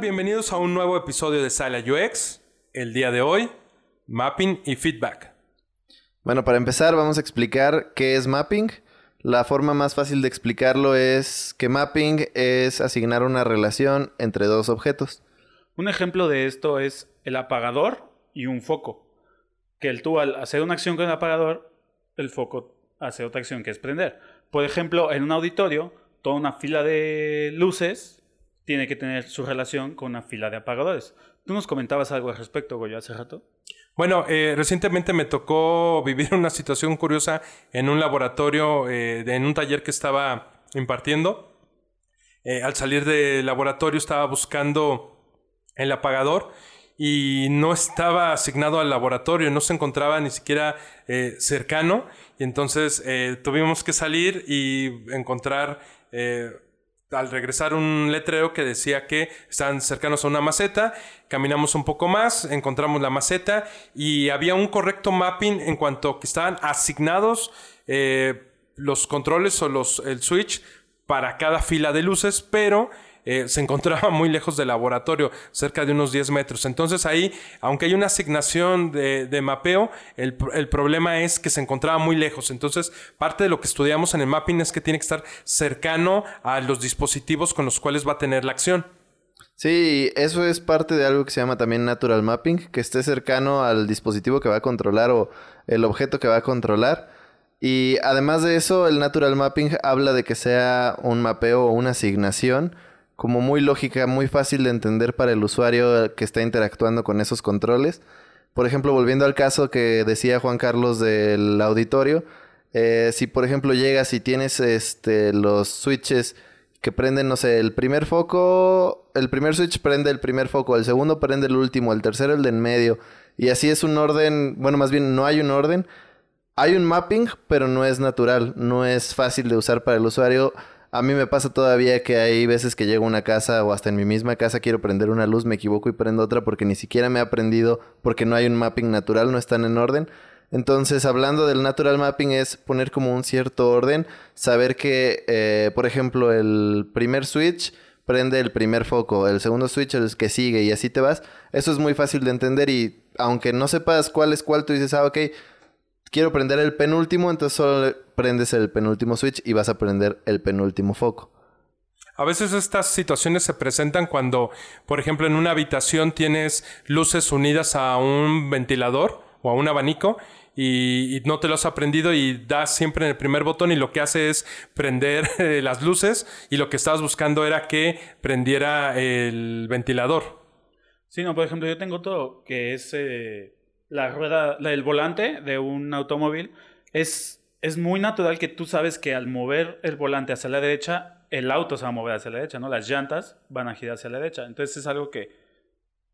Bienvenidos a un nuevo episodio de Sala UX. El día de hoy, mapping y feedback. Bueno, para empezar vamos a explicar qué es mapping. La forma más fácil de explicarlo es que mapping es asignar una relación entre dos objetos. Un ejemplo de esto es el apagador y un foco. Que el tú al hacer una acción con el apagador, el foco hace otra acción que es prender. Por ejemplo, en un auditorio, toda una fila de luces tiene que tener su relación con una fila de apagadores. Tú nos comentabas algo al respecto, Goyo, hace rato. Bueno, eh, recientemente me tocó vivir una situación curiosa en un laboratorio, eh, en un taller que estaba impartiendo. Eh, al salir del laboratorio estaba buscando el apagador y no estaba asignado al laboratorio, no se encontraba ni siquiera cercano y entonces tuvimos que salir y encontrar al regresar un letrero que decía que estaban cercanos a una maceta, caminamos un poco más, encontramos la maceta y había un correcto mapping en cuanto que estaban asignados los controles o los, el switch para cada fila de luces, pero eh, se encontraba muy lejos del laboratorio, cerca de unos 10 metros. Entonces ahí, aunque hay una asignación de, mapeo, el, problema es que se encontraba muy lejos. Entonces, parte de lo que estudiamos en el mapping es que tiene que estar cercano a los dispositivos con los cuales va a tener la acción. Sí, eso es parte de algo que se llama también natural mapping, que esté cercano al dispositivo que va a controlar o el objeto que va a controlar. Y además de eso, el natural mapping habla de que sea un mapeo o una asignación como muy lógica, muy fácil de entender para el usuario que está interactuando con esos controles. Por ejemplo, volviendo al caso que decía Juan Carlos del auditorio, eh, si por ejemplo llegas y tienes este, los switches que prenden, no sé, el primer foco, el primer switch prende el primer foco, el segundo prende el último, el tercero el de en medio, y así es un orden, bueno, más bien no hay un orden, hay un mapping, pero no es natural, no es fácil de usar para el usuario a mí me pasa todavía que hay veces que llego a una casa o hasta en mi misma casa quiero prender una luz, me equivoco y prendo otra porque ni siquiera me he aprendido porque no hay un mapping natural, no están en orden. Entonces, hablando del natural mapping es poner como un cierto orden, saber que, eh, por ejemplo, el primer switch prende el primer foco, el segundo switch el que sigue y así te vas. Eso es muy fácil de entender y aunque no sepas cuál es cuál, tú dices, ah, ok, quiero prender el penúltimo, entonces solo prendes el penúltimo switch y vas a prender el penúltimo foco. A veces estas situaciones se presentan cuando, por ejemplo, en una habitación tienes luces unidas a un ventilador o a un abanico y, no te lo has aprendido y das siempre en el primer botón y lo que hace es prender eh, las luces y lo que estabas buscando era que prendiera el ventilador. Sí, no, por ejemplo, yo tengo todo que es eh, la rueda, el volante de un automóvil, es, es muy natural que tú sabes que al mover el volante hacia la derecha, el auto se va a mover hacia la derecha, ¿no? Las llantas van a girar hacia la derecha. Entonces es algo que,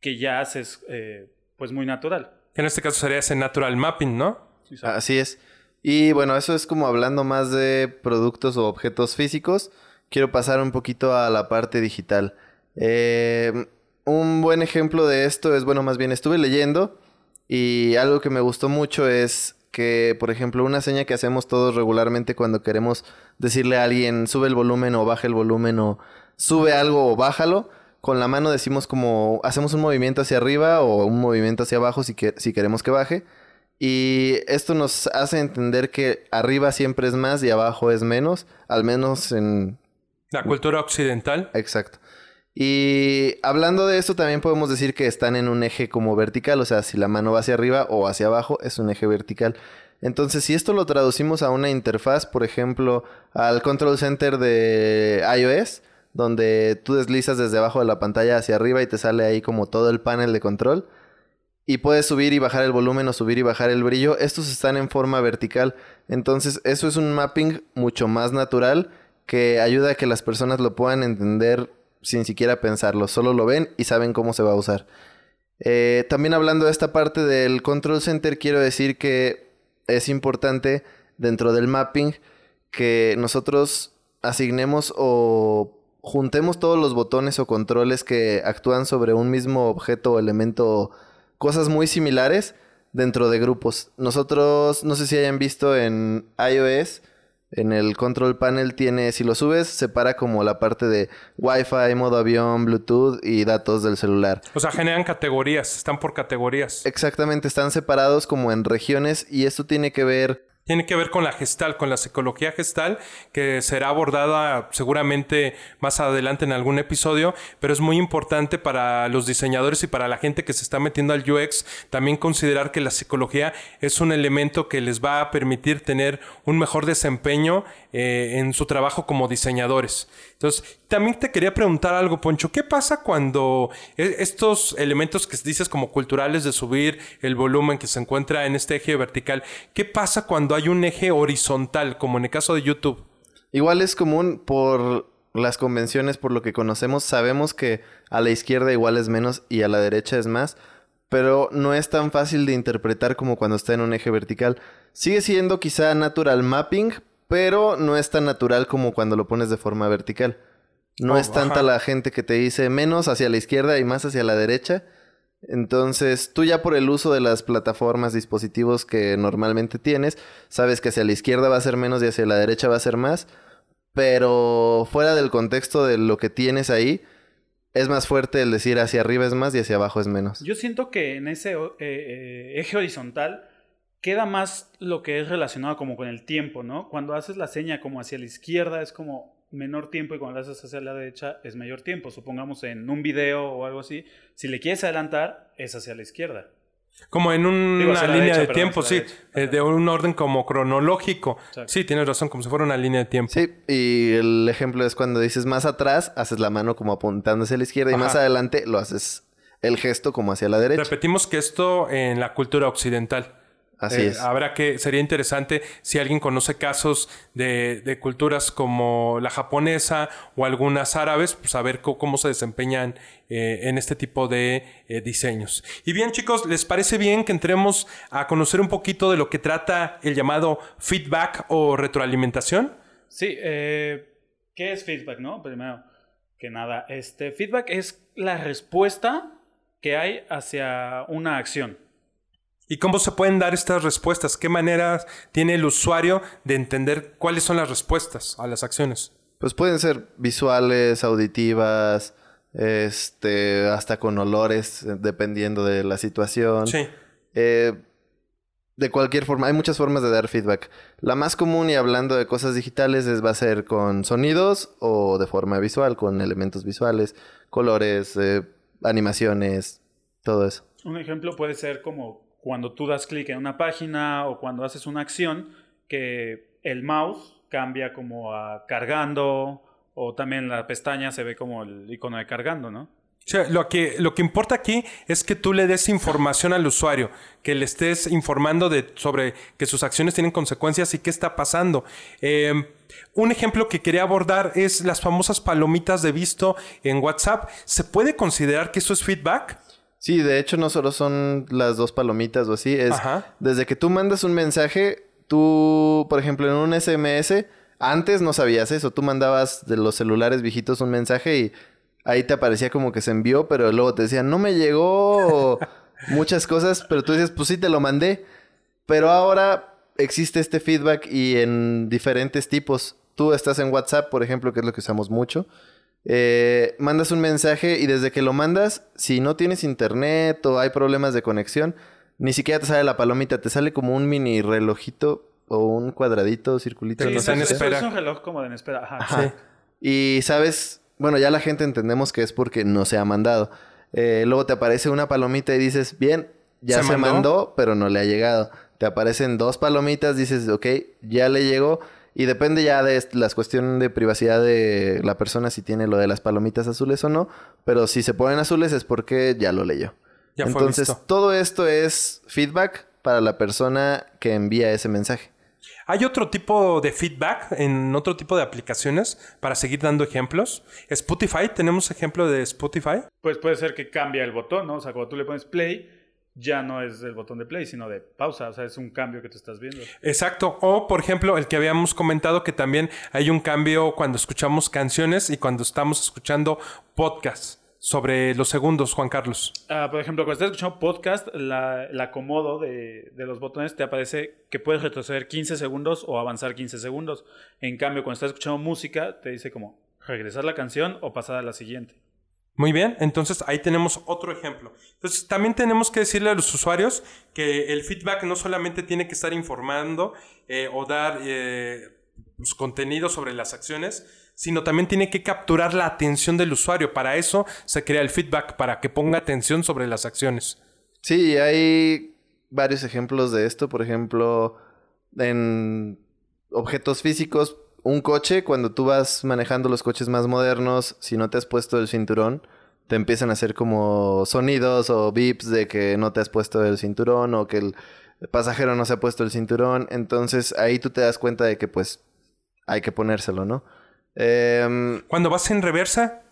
que ya haces, eh, pues, muy natural. En este caso sería ese natural mapping, ¿no? Así es. Y bueno, eso es como hablando más de productos o objetos físicos. Quiero pasar un poquito a la parte digital. Eh, un buen ejemplo de esto es, bueno, más bien estuve leyendo y algo que me gustó mucho es que, por ejemplo, una seña que hacemos todos regularmente cuando queremos decirle a alguien sube el volumen o baja el volumen o sube algo o bájalo, con la mano decimos como hacemos un movimiento hacia arriba o un movimiento hacia abajo si, que, si queremos que baje. Y esto nos hace entender que arriba siempre es más y abajo es menos, al menos en... La cultura occidental. Exacto. Y hablando de eso, también podemos decir que están en un eje como vertical, o sea, si la mano va hacia arriba o hacia abajo, es un eje vertical. Entonces, si esto lo traducimos a una interfaz, por ejemplo, al control center de iOS, donde tú deslizas desde abajo de la pantalla hacia arriba y te sale ahí como todo el panel de control, y puedes subir y bajar el volumen o subir y bajar el brillo, estos están en forma vertical. Entonces, eso es un mapping mucho más natural que ayuda a que las personas lo puedan entender sin siquiera pensarlo, solo lo ven y saben cómo se va a usar. Eh, también hablando de esta parte del control center, quiero decir que es importante dentro del mapping que nosotros asignemos o juntemos todos los botones o controles que actúan sobre un mismo objeto o elemento, cosas muy similares dentro de grupos. Nosotros, no sé si hayan visto en iOS, En el control panel tiene, si lo subes, separa como la parte de Wi-Fi, modo avión, Bluetooth y datos del celular. O sea, generan categorías, están por categorías. Exactamente, están separados como en regiones y esto tiene que ver tiene que ver con la gestal, con la psicología gestal, que será abordada seguramente más adelante en algún episodio, pero es muy importante para los diseñadores y para la gente que se está metiendo al UX también considerar que la psicología es un elemento que les va a permitir tener un mejor desempeño eh, en su trabajo como diseñadores. Entonces, también te quería preguntar algo, Poncho. ¿Qué pasa cuando e, estos elementos que dices como culturales de subir el volumen que se encuentra en este eje vertical, qué pasa cuando hay un eje horizontal, como en el caso de YouTube? Igual es común por las convenciones, por lo que conocemos, sabemos que a la izquierda igual es menos y a la derecha es más, pero no es tan fácil de interpretar como cuando está en un eje vertical. Sigue siendo quizá natural mapping, pero no es tan natural como cuando lo pones de forma vertical. No oh, es tanta la gente que te dice menos hacia la izquierda y más hacia la derecha. Entonces, tú ya por el uso de las plataformas, dispositivos que normalmente tienes, sabes que hacia la izquierda va a ser menos y hacia la derecha va a ser más. Pero fuera del contexto de lo que tienes ahí, es más fuerte el decir hacia arriba es más y hacia abajo es menos. Yo siento que en ese eh, eh, eje horizontal queda más lo que es relacionado como con el tiempo, ¿no? Cuando haces la seña como hacia la izquierda es como menor tiempo y cuando la haces hacia la derecha es mayor tiempo. Supongamos en un video o algo así, si le quieres adelantar es hacia la izquierda. Como en una línea de tiempo, sí, eh, de un orden como cronológico. Sí, tienes razón, como si fuera una línea de tiempo. Sí, y el ejemplo es cuando dices más atrás, haces la mano como apuntando hacia la izquierda y más adelante lo haces el gesto como hacia la derecha. Repetimos que esto en la cultura occidental. Así eh, es. Habrá que, sería interesante si alguien conoce casos de, culturas como la japonesa o algunas árabes, pues saber cómo, se desempeñan eh, en este tipo de eh, diseños. Y bien, chicos, ¿les parece bien que entremos a conocer un poquito de lo que trata el llamado feedback o retroalimentación? Sí, ¿qué es feedback, no? Primero que nada, este feedback es la respuesta que hay hacia una acción. ¿Y cómo se pueden dar estas respuestas? ¿Qué maneras tiene el usuario de entender cuáles son las respuestas a las acciones? Pues pueden ser visuales, auditivas, este, hasta con olores, eh, dependiendo de la situación. Sí. Eh, de cualquier forma, hay muchas formas de dar feedback. La más común y hablando de cosas digitales es va a ser con sonidos o de forma visual, con elementos visuales, colores, eh, animaciones, todo eso. Un ejemplo puede ser como cuando tú das clic en una página o cuando haces una acción, que el mouse cambia como a cargando o también la pestaña se ve como el icono de cargando, ¿no? lo, que, lo que importa aquí es que tú le des información al usuario, que le estés informando de, sobre que sus acciones tienen consecuencias y qué está pasando. Em, un ejemplo que quería abordar es las famosas palomitas de visto en WhatsApp. ¿Se puede considerar que eso es feedback? Sí, de hecho no solo son las dos palomitas o así, es desde que tú mandas un mensaje, tú, por ejemplo, en un SMS, antes no sabías eso, tú mandabas de los celulares viejitos un mensaje y ahí te aparecía como que se envió, pero luego te decían, no me llegó muchas cosas, pero tú dices, pues sí, te lo mandé. Pero ahora existe este feedback y en diferentes tipos. Tú estás en WhatsApp, por ejemplo, que es lo que usamos mucho. Eh, mandas un mensaje y desde que lo mandas, si no tienes internet o hay problemas de conexión, ni siquiera te sale la palomita, te sale como un mini relojito o un cuadradito, circulito. Sí, es, un reloj como de en espera. Ajá. Y sabes, bueno, ya la gente entendemos que es porque no se ha mandado. Eh, luego te aparece una palomita y dices, bien, ya se mandó, pero no le ha llegado. Te aparecen dos palomitas, dices, ok, ya le llegó y depende ya de las cuestiones de privacidad de la persona si tiene lo de las palomitas azules o no. Pero si se ponen azules es porque ya lo leyó. Ya Entonces, todo esto es feedback para la persona que envía ese mensaje. ¿Hay otro tipo de feedback en otro tipo de aplicaciones para seguir dando ejemplos? Spotify, ¿tenemos ejemplo de Spotify? Pues puede ser que cambie el botón, ¿no? O sea, cuando tú le pones play, ya no es el botón de play, sino de pausa. O sea, es un cambio que te estás viendo. Exacto. O, por ejemplo, el que habíamos comentado que también hay un cambio cuando escuchamos canciones y cuando estamos escuchando podcasts. sobre los segundos, Juan Carlos? Ah, por ejemplo, cuando estás escuchando podcast, la, el acomodo de, de, los botones te aparece que puedes retroceder 15 segundos o avanzar 15 segundos. En cambio, cuando estás escuchando música, te dice como regresar la canción o pasar a la siguiente. Muy bien, entonces ahí tenemos otro ejemplo. Entonces también tenemos que decirle a los usuarios que el feedback no solamente tiene que estar informando eh, o dar eh, pues, contenido sobre las acciones, sino también tiene que capturar la atención del usuario. Para eso se crea el feedback, para que ponga atención sobre las acciones. Sí, hay varios ejemplos de esto. Por ejemplo, en objetos físicos, un coche, cuando tú vas manejando los coches más modernos, si no te has puesto el cinturón, te empiezan a hacer como sonidos o bips de que no te has puesto el cinturón o que el pasajero no se ha puesto el cinturón. Entonces ahí tú te das cuenta de que pues hay que ponérselo, ¿no? Em, cuando vas en reversa,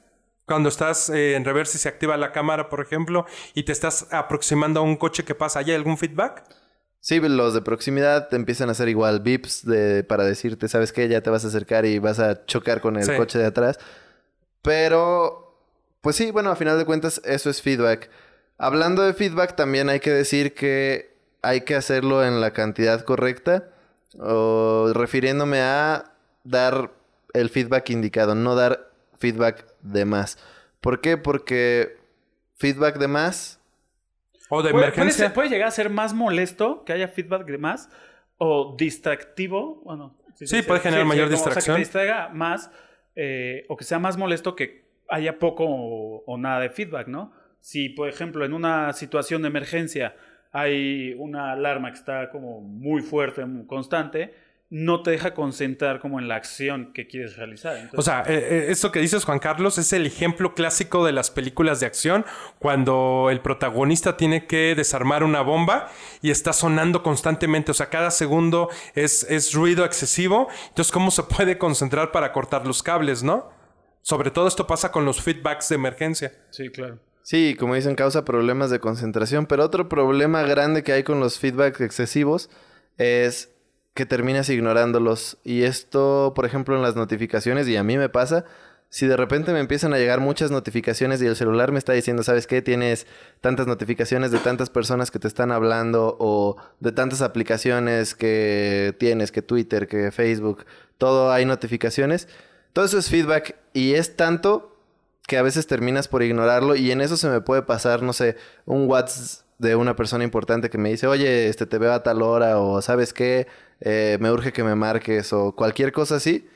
cuando estás eh, en reversa y se activa la cámara, por ejemplo, y te estás aproximando a un coche que pasa, ¿hay algún feedback? Sí, los de proximidad te empiezan a hacer igual bips de, para decirte, ¿sabes qué? Ya te vas a acercar y vas a chocar con el coche de atrás. Pero, pues sí, bueno, a final de cuentas, eso es feedback. Hablando de feedback, también hay que decir que hay que hacerlo en la cantidad correcta. O refiriéndome a dar el feedback indicado, no dar feedback de más. ¿Por qué? Porque feedback de más. O de emergencia. Puede, llegar a ser más molesto que haya feedback de más o distractivo. Bueno, sí, puede generar mayor distracción. O que distraiga más eh, o que sea más molesto que haya poco o, nada de feedback, ¿no? Si, por ejemplo, en una situación de emergencia hay una alarma que está como muy fuerte, muy constante, no te deja concentrar como en la acción que quieres realizar. o sea, eh, eh, esto que dices, Juan Carlos, es el ejemplo clásico de las películas de acción, cuando el protagonista tiene que desarmar una bomba y está sonando constantemente, o sea, cada segundo es, es ruido excesivo, entonces, ¿cómo se puede concentrar para cortar los cables, no? Sobre todo esto pasa con los feedbacks de emergencia. Sí, claro. Sí, como dicen, causa problemas de concentración, pero otro problema grande que hay con los feedbacks excesivos es que terminas ignorándolos. Y esto, por ejemplo, en las notificaciones, y a mí me pasa, si de repente me empiezan a llegar muchas notificaciones y el celular me está diciendo, ¿sabes qué? Tienes tantas notificaciones de tantas personas que te están hablando o de tantas aplicaciones que tienes, que Twitter, que Facebook, todo hay notificaciones. Todo eso es feedback y es tanto que a veces terminas por ignorarlo y en eso se me puede pasar, no sé, un WhatsApp de una persona importante que me dice, oye, este te veo a tal hora o sabes qué, eh, me urge que me marques o cualquier cosa así,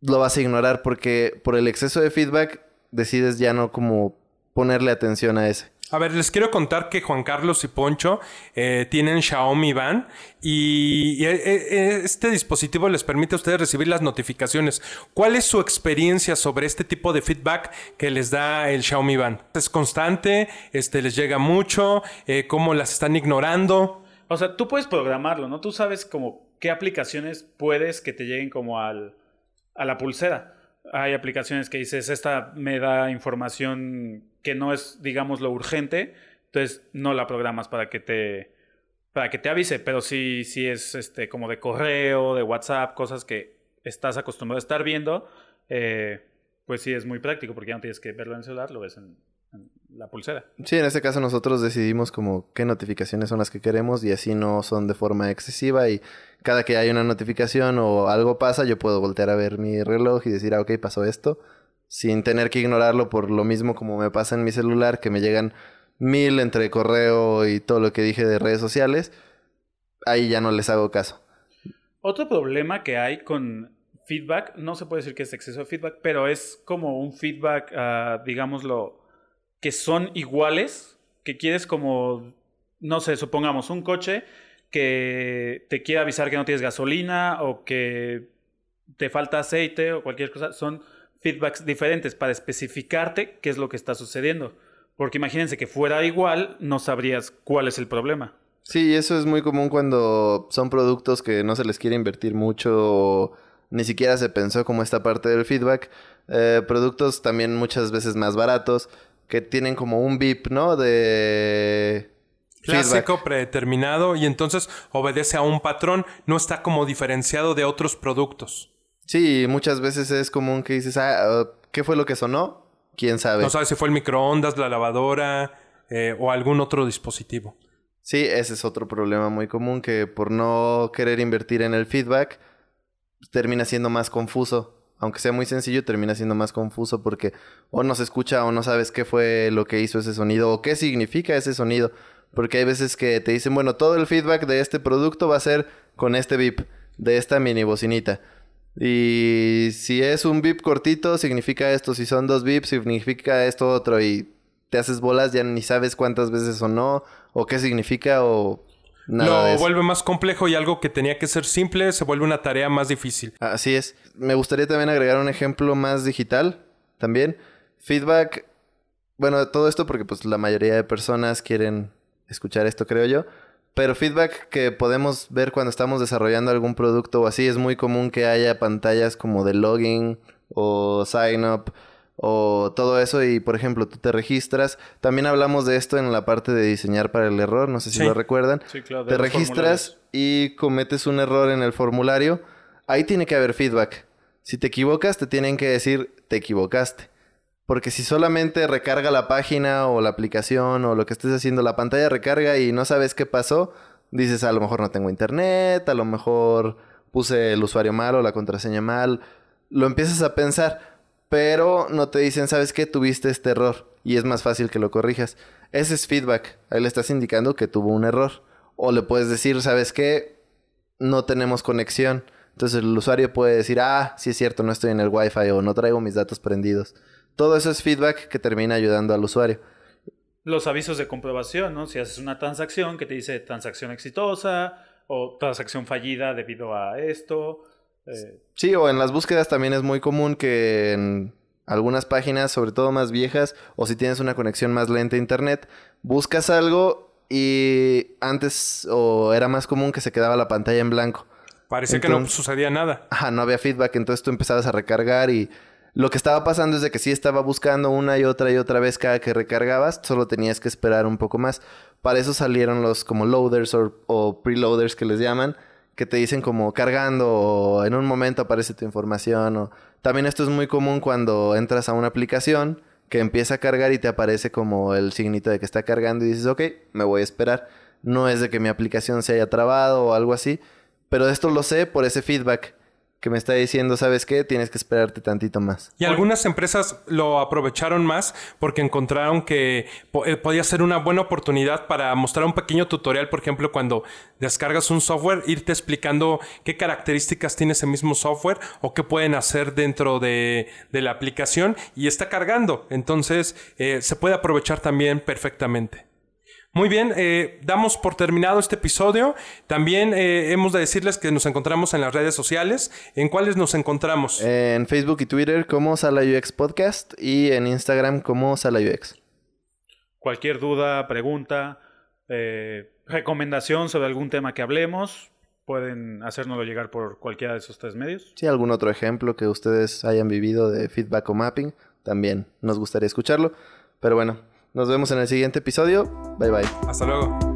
lo vas a ignorar porque por el exceso de feedback decides ya no como ponerle atención a ese. A ver, les quiero contar que Juan Carlos y Poncho eh, tienen Xiaomi Van y, eh, este dispositivo les permite a ustedes recibir las notificaciones. ¿Cuál es su experiencia sobre este tipo de feedback que les da el Xiaomi Van? ¿Es constante? Este, ¿Les llega mucho? ¿Cómo las están ignorando? O sea, tú puedes programarlo, ¿no? Tú sabes como qué aplicaciones puedes que te lleguen como al, a la pulsera. Hay aplicaciones que dices, esta me da información que no es, digamos, lo urgente, entonces no la programas para que te, para que te avise, pero si sí, es este, como de correo, de WhatsApp, cosas que estás acostumbrado a estar viendo, eh, pues sí es muy práctico porque ya no tienes que verlo en el celular, lo ves en, la pulsera. Sí, en este caso nosotros decidimos como qué notificaciones son las que queremos y así no son de forma excesiva y cada que hay una notificación o algo pasa yo puedo voltear a ver mi reloj y decir, ah, ok, pasó esto, sin tener que ignorarlo por lo mismo como me pasa en mi celular, que me llegan mil entre correo y todo lo que dije de redes sociales, ahí ya no les hago caso. Otro problema que hay con feedback, no se puede decir que es exceso de feedback, pero es como un feedback, uh, digámoslo, que son iguales, que quieres como, no sé, supongamos un coche que te quiere avisar que no tienes gasolina o que te falta aceite o cualquier cosa, son feedbacks diferentes para especificarte qué es lo que está sucediendo. Porque imagínense que fuera igual, no sabrías cuál es el problema. Sí, eso es muy común cuando son productos que no se les quiere invertir mucho ni siquiera se pensó como esta parte del feedback. Eh, productos también muchas veces más baratos que tienen como un VIP, ¿no? De... Clásico, predeterminado, y entonces obedece a un patrón, no está como diferenciado de otros productos. Sí, muchas veces es común que dices, ah, ¿qué fue lo que sonó? quién sabe. No sabes si fue el microondas, la lavadora eh, o algún otro dispositivo. Sí, ese es otro problema muy común que por no querer invertir en el feedback termina siendo más confuso. Aunque sea muy sencillo, termina siendo más confuso porque o no se escucha o no sabes qué fue lo que hizo ese sonido o qué significa ese sonido. Porque hay veces que te dicen, bueno, todo el feedback de este producto va a ser con este VIP, de esta mini bocinita. Y si es un VIP cortito, significa esto. Si son dos VIPs, significa esto otro. Y te haces bolas, ya ni sabes cuántas veces sonó, o qué significa, o nada. Lo vuelve más complejo y algo que tenía que ser simple se vuelve una tarea más difícil. Así es. Me gustaría también agregar un ejemplo más digital también. Feedback. Bueno, todo esto porque pues la mayoría de personas quieren escuchar esto, creo yo. Pero feedback que podemos ver cuando estamos desarrollando algún producto o así, es muy común que haya pantallas como de login o sign up o todo eso y por ejemplo tú te registras. También hablamos de esto en la parte de diseñar para el error, no sé si lo recuerdan. Sí, claro, te registras y cometes un error en el formulario. Ahí tiene que haber feedback. Si te equivocas, te tienen que decir te equivocaste. Porque si solamente recarga la página o la aplicación o lo que estés haciendo, la pantalla recarga y no sabes qué pasó, dices a lo mejor no tengo internet, a lo mejor puse el usuario mal o la contraseña mal. Lo empiezas a pensar, pero no te dicen, ¿sabes qué? Tuviste este error y es más fácil que lo corrijas. Ese es feedback. Ahí le estás indicando que tuvo un error. O le puedes decir, ¿sabes qué? No tenemos conexión. Entonces el usuario puede decir, ah, sí es cierto, no estoy en el Wi-Fi o no traigo mis datos prendidos. Todo eso es feedback que termina ayudando al usuario. Los avisos de comprobación, ¿no? Si haces una transacción que te dice transacción exitosa o transacción fallida debido a esto. Eh, Sí, o en las búsquedas también es muy común que en algunas páginas, sobre todo más viejas, o si tienes una conexión más lenta a internet, buscas algo y antes o era más común que se quedaba la pantalla en blanco. Parecía que no sucedía nada. Ajá, no había feedback, entonces tú empezabas a recargar y lo que estaba pasando es de que sí estaba buscando una y otra y otra vez cada que recargabas, solo tenías que esperar un poco más. Para eso salieron los como loaders o, o preloaders que les llaman, que te dicen como cargando o en un momento aparece tu información. O... También esto es muy común cuando entras a una aplicación que empieza a cargar y te aparece como el signito de que está cargando y dices, ok, me voy a esperar. No es de que mi aplicación se haya trabado o algo así, pero esto lo sé por ese feedback que me está diciendo, ¿sabes qué? Tienes que esperarte tantito más. Y algunas empresas lo aprovecharon más porque encontraron que eh, podía ser una buena oportunidad para mostrar un pequeño tutorial, por ejemplo, cuando descargas un software, irte explicando qué características tiene ese mismo software o qué pueden hacer dentro de, de la aplicación y está cargando. Entonces, eh, se puede aprovechar también perfectamente. Muy bien, eh, damos por terminado este episodio. También eh, hemos de decirles que nos encontramos en las redes sociales. ¿En cuáles nos encontramos? En Facebook y Twitter como Sala UX Podcast y en Instagram como Sala UX. cualquier duda, pregunta, eh, recomendación sobre algún tema que hablemos, pueden hacérnoslo llegar por cualquiera de esos tres medios. Si algún otro ejemplo que ustedes hayan vivido de feedback o mapping, también nos gustaría escucharlo. Pero bueno, nos vemos en el siguiente episodio. Bye bye. Hasta luego.